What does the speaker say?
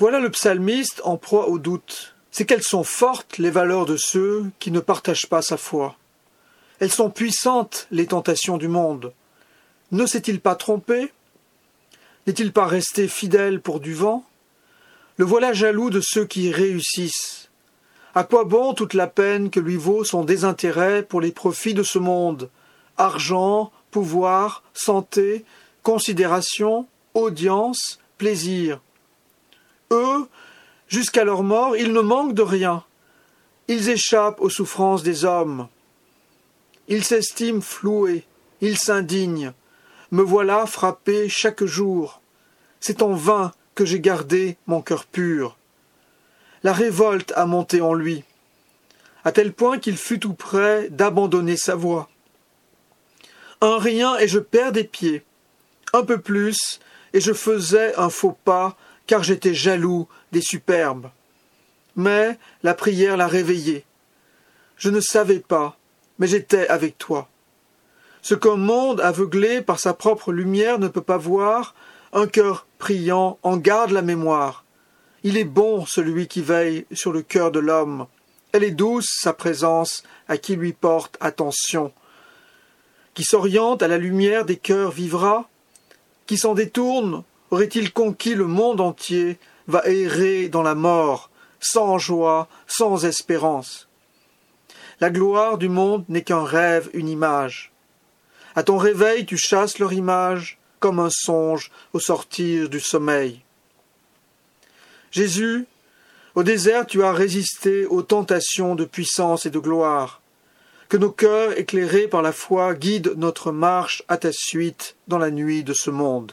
Voilà le psalmiste en proie au doute. C'est qu'elles sont fortes les valeurs de ceux qui ne partagent pas sa foi. Elles sont puissantes les tentations du monde. Ne s'est-il pas trompé? N'est-il pas resté fidèle pour du vent? Le voilà jaloux de ceux qui réussissent. À quoi bon toute la peine que lui vaut son désintérêt pour les profits de ce monde? Argent, pouvoir, santé, considération, audience, plaisir. Eux, jusqu'à leur mort, ils ne manquent de rien. Ils échappent aux souffrances des hommes. Ils s'estiment floués, ils s'indignent. Me voilà frappé chaque jour. C'est en vain que j'ai gardé mon cœur pur. La révolte a monté en lui, à tel point qu'il fut tout près d'abandonner sa voix. Un rien et je perds des pieds. Un peu plus, et je faisais un faux pas, car j'étais jaloux des superbes. Mais la prière l'a réveillé. Je ne savais pas, mais j'étais avec toi. Ce qu'un monde aveuglé par sa propre lumière ne peut pas voir, un cœur priant en garde la mémoire. Il est bon celui qui veille sur le cœur de l'homme. Elle est douce sa présence à qui lui porte attention. Qui s'oriente à la lumière des cœurs vivra, qui s'en détourne aurait-il conquis le monde entier, va errer dans la mort, sans joie, sans espérance. La gloire du monde n'est qu'un rêve, une image. À ton réveil, tu chasses leur image, comme un songe au sortir du sommeil. Jésus, au désert, tu as résisté aux tentations de puissance et de gloire. Que nos cœurs éclairés par la foi guident notre marche à ta suite dans la nuit de ce monde.